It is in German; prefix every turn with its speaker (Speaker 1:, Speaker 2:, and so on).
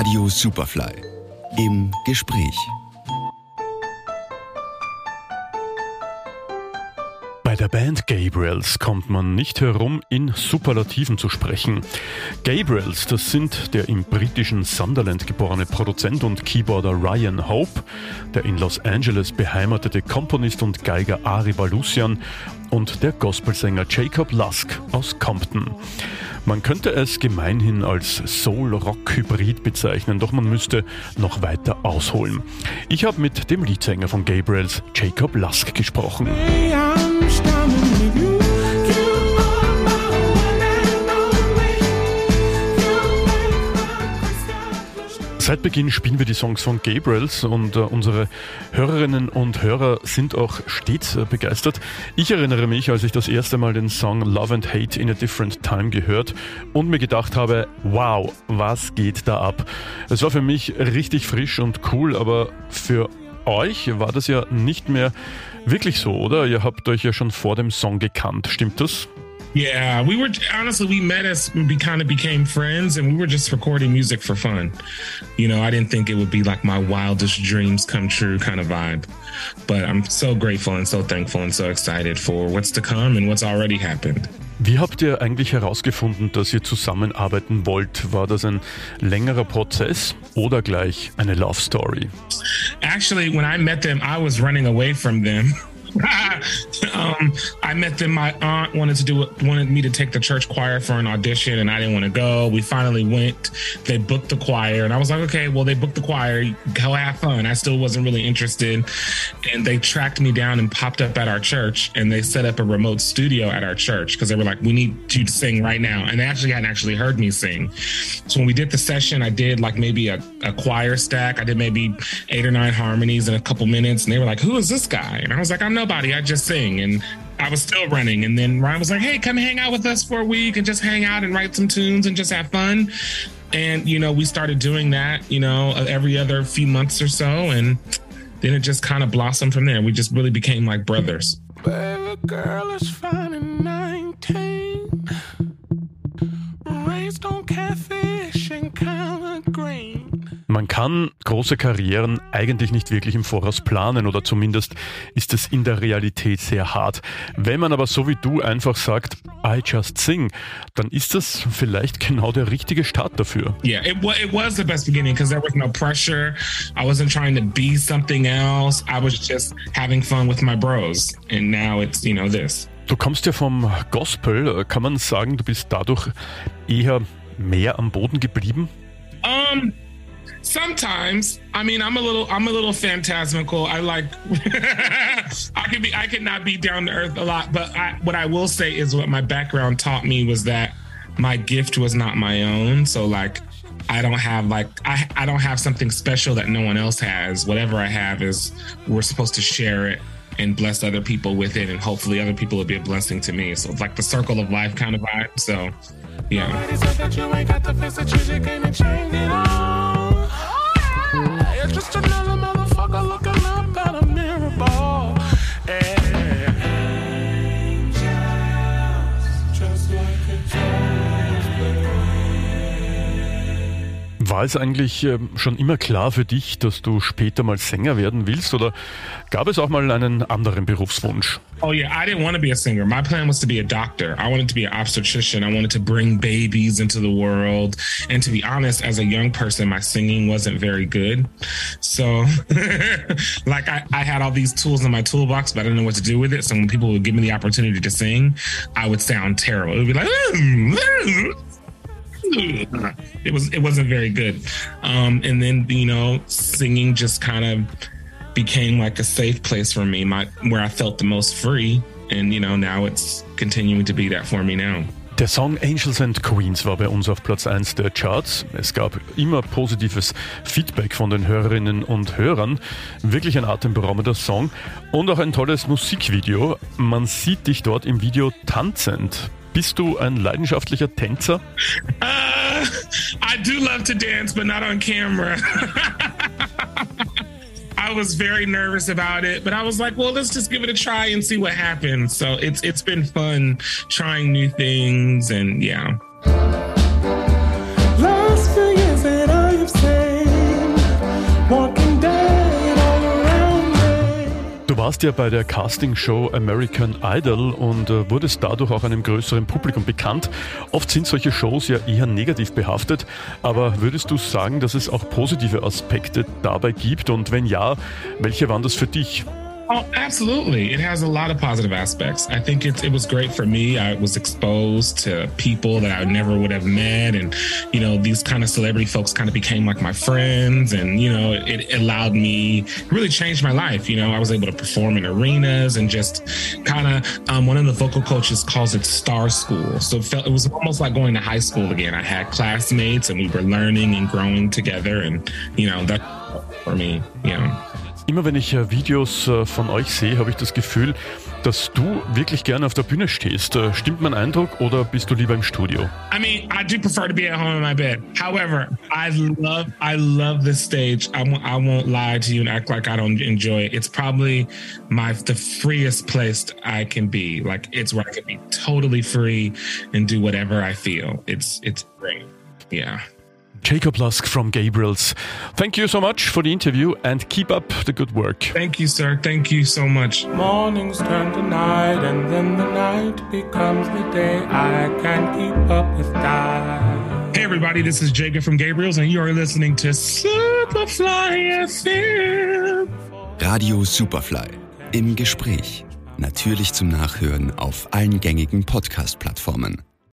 Speaker 1: Radio Superfly im Gespräch.
Speaker 2: Bei der Band Gabriels kommt man nicht herum, in Superlativen zu sprechen. Gabriels, das sind der im britischen Sunderland geborene Produzent und Keyboarder Ryan Hope, der in Los Angeles beheimatete Komponist und Geiger Ari Balusian und der Gospelsänger Jacob Lusk aus Compton. Man könnte es gemeinhin als Soul-Rock-Hybrid bezeichnen, doch man müsste noch weiter ausholen. Ich habe mit dem Leadsänger von Gabriels, Jacob Lusk, gesprochen. Seit Beginn spielen wir die Songs von Gabriels und äh, unsere Hörerinnen und Hörer sind auch stets äh, begeistert. Ich erinnere mich, als ich das erste Mal den Song Love and Hate in a Different Time gehört und mir gedacht habe, wow, was geht da ab? Es war für mich richtig frisch und cool, aber für euch war das ja nicht mehr wirklich so, oder? Ihr habt euch ja schon vor dem Song gekannt, stimmt das?
Speaker 3: Yeah, we were honestly we met us we kind of became friends and we were just recording music for fun. You know, I didn't think it would be like my wildest dreams come true kind of vibe. But I'm so grateful and so thankful and so excited for what's to come and what's already happened.
Speaker 2: Wie habt ihr eigentlich herausgefunden, dass ihr zusammenarbeiten wollt? War das ein längerer Prozess oder gleich eine Love Story?
Speaker 3: Actually, when I met them, I was running away from them. um, I met them. My aunt wanted to do wanted me to take the church choir for an audition, and I didn't want to go. We finally went. They booked the choir, and I was like, okay, well, they booked the choir. Go have fun. I still wasn't really interested, and they tracked me down and popped up at our church, and they set up a remote studio at our church because they were like, we need you to sing right now, and they actually hadn't actually heard me sing. So when we did the session, I did like maybe a, a choir stack. I did maybe eight or nine harmonies in a couple minutes, and they were like, who is this guy? And I was like, I'm nobody. I just sing. And I was still running. And then Ryan was like, hey, come hang out with us for a week and just hang out and write some tunes and just have fun. And, you know, we started doing that, you know, uh, every other few months or so. And then it just kind of blossomed from there. We just really became like brothers. Baby girl is fine and 19.
Speaker 2: Raised on kann große Karrieren eigentlich nicht wirklich im Voraus planen oder zumindest ist es in der Realität sehr hart. Wenn man aber so wie du einfach sagt, I just sing, dann ist das vielleicht genau der richtige Start dafür.
Speaker 3: Yeah, it, it was the best beginning because there was no pressure. I wasn't trying to be something else. I was just having fun with my bros. And now it's, you know, this.
Speaker 2: Du kommst ja vom Gospel. Kann man sagen, du bist dadurch eher mehr am Boden geblieben?
Speaker 3: Um, sometimes i mean i'm a little i'm a little phantasmical. I like i can be i cannot be down to earth a lot but I, what i will say is what my background taught me was that my gift was not my own. So like i don't have like i, I don't have something special that no one else has. Whatever i have is we're supposed to share it and bless other people with it and hopefully other people will be a blessing to me. So it's like the circle of life kind of vibe. So yeah War es eigentlich ähm, schon immer klar für dich, dass du später mal Sänger werden willst oder gab es auch mal einen anderen Berufswunsch? Oh yeah, I didn't want to be a singer. My plan was to be a doctor. I wanted to be an obstetrician. I wanted to bring babies into the world. And to be honest, as a young person, my singing wasn't very good. So like I, I had all these tools in my toolbox, but I didn't know what to do with it. So when people would give me the opportunity to sing, I would sound terrible. It would be like it was it wasn't very good. Um, and then you know, singing just kind of became like a safe place for me, my where I felt the most free. And you know, now it's continuing to be that for me now.
Speaker 2: Der Song Angels and Queens war bei uns auf Platz 1 der Charts. Es gab immer positives Feedback von den Hörerinnen und Hörern. Wirklich ein atemberaubender Song und auch ein tolles Musikvideo. Man sieht dich dort im Video tanzend. Bist du ein leidenschaftlicher Tänzer?
Speaker 3: Uh, I do love to dance, but not on camera. I was very nervous about it, but I was like, well, let's just give it a try and see what happens. So it's it's been fun trying new things and yeah.
Speaker 2: Warst ja bei der Castingshow American Idol und äh, wurdest dadurch auch einem größeren Publikum bekannt. Oft sind solche Shows ja eher negativ behaftet, aber würdest du sagen, dass es auch positive Aspekte dabei gibt und wenn ja, welche waren das für dich?
Speaker 3: Oh, absolutely. It has a lot of positive aspects. I think it's, it was great for me. I was exposed to people that I never would have met. And, you know, these kind of celebrity folks kind of became like my friends. And, you know, it, it allowed me, really changed my life. You know, I was able to perform in arenas and just kind of, um, one of the vocal coaches calls it star school. So it felt, it was almost like going to high school again. I had classmates and we were learning and growing together. And, you know, that for me, you know.
Speaker 2: Immer wenn ich äh, Videos äh, von euch sehe, habe ich das Gefühl, dass du wirklich gerne auf der Bühne stehst. Äh, stimmt mein Eindruck oder bist du lieber im Studio?
Speaker 3: I mean, I do prefer to be at home in my bed. However, I love, I love this stage. I won't, I won't lie to you and act like I don't enjoy it. It's probably my the freest place I can be. Like it's where I can be totally free and do whatever I feel. It's it's great. Yeah.
Speaker 2: Jacob Lusk from Gabriels. Thank you so much for the interview and keep up the good work.
Speaker 3: Thank you, sir. Thank you so much.
Speaker 4: Mornings turn to night, and then the night becomes the day. I can't keep up with that.
Speaker 3: Hey, everybody, this is Jacob from Gabriels, and you are listening to Superfly FM.
Speaker 1: Radio Superfly im Gespräch. Natürlich zum Nachhören auf allen gängigen Podcast-Plattformen.